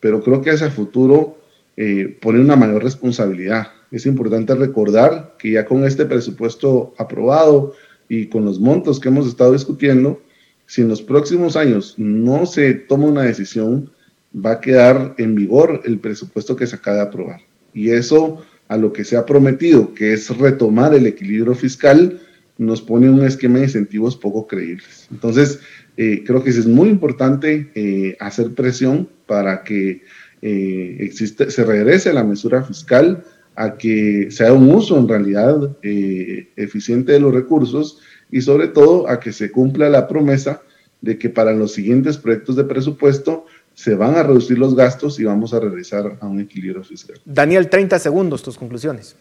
pero creo que hacia futuro eh, pone una mayor responsabilidad. Es importante recordar que ya con este presupuesto aprobado y con los montos que hemos estado discutiendo, si en los próximos años no se toma una decisión, va a quedar en vigor el presupuesto que se acaba de aprobar. Y eso a lo que se ha prometido, que es retomar el equilibrio fiscal, nos pone un esquema de incentivos poco creíbles. Entonces, eh, creo que es muy importante eh, hacer presión para que eh, se regrese a la mesura fiscal, a que sea un uso en realidad eficiente de los recursos y sobre todo a que se cumpla la promesa de que para los siguientes proyectos de presupuesto se van a reducir los gastos y vamos a regresar a un equilibrio fiscal. Daniel, 30 segundos, tus conclusiones.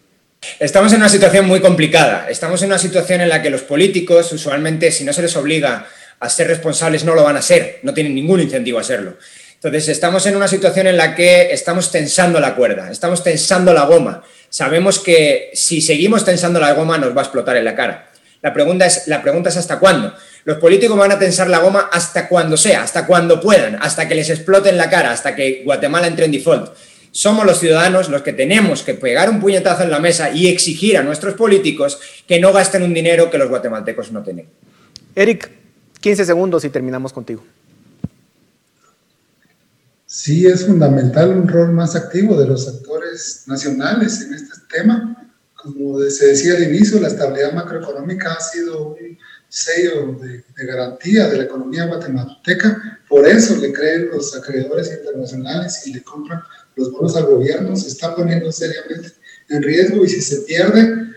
Estamos en una situación muy complicada. Estamos en una situación en la que los políticos, usualmente, si no se les obliga a ser responsables, no lo van a ser. No tienen ningún incentivo a serlo. Entonces, estamos en una situación en la que estamos tensando la cuerda, estamos tensando la goma. Sabemos que si seguimos tensando la goma nos va a explotar en la cara. La pregunta es, la pregunta es hasta cuándo. Los políticos van a tensar la goma hasta cuando sea, hasta cuando puedan, hasta que les explote en la cara, hasta que Guatemala entre en default. somos los ciudadanos los que tenemos que pegar un puñetazo en la mesa y exigir a nuestros políticos que no gasten un dinero que los guatemaltecos no tienen. Eric, 15 segundos y terminamos contigo. Sí, es fundamental un rol más activo de los actores nacionales en este tema. Como se decía al inicio, la estabilidad macroeconómica ha sido un sello de, garantía de la economía guatemalteca. Por eso le creen los acreedores internacionales y le compran los bonos al gobierno. Se está poniendo seriamente en riesgo y si se pierde,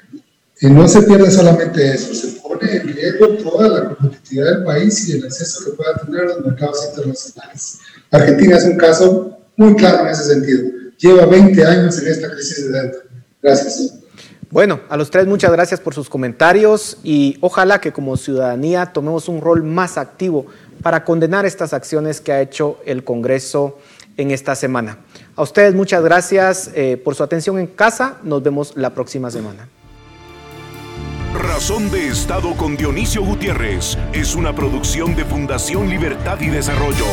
y no se pierde solamente eso, se pone en riesgo toda la competitividad del país y el acceso que pueda tener a los mercados internacionales. Argentina es un caso muy claro en ese sentido. Lleva 20 años en esta crisis de deuda. Gracias. Bueno, a los tres muchas gracias por sus comentarios y ojalá que como ciudadanía tomemos un rol más activo para condenar estas acciones que ha hecho el Congreso en esta semana. A ustedes muchas gracias eh, por su atención en casa. Nos vemos la próxima semana. Razón de Estado con Dionisio Gutiérrez es una producción de Fundación Libertad y Desarrollo.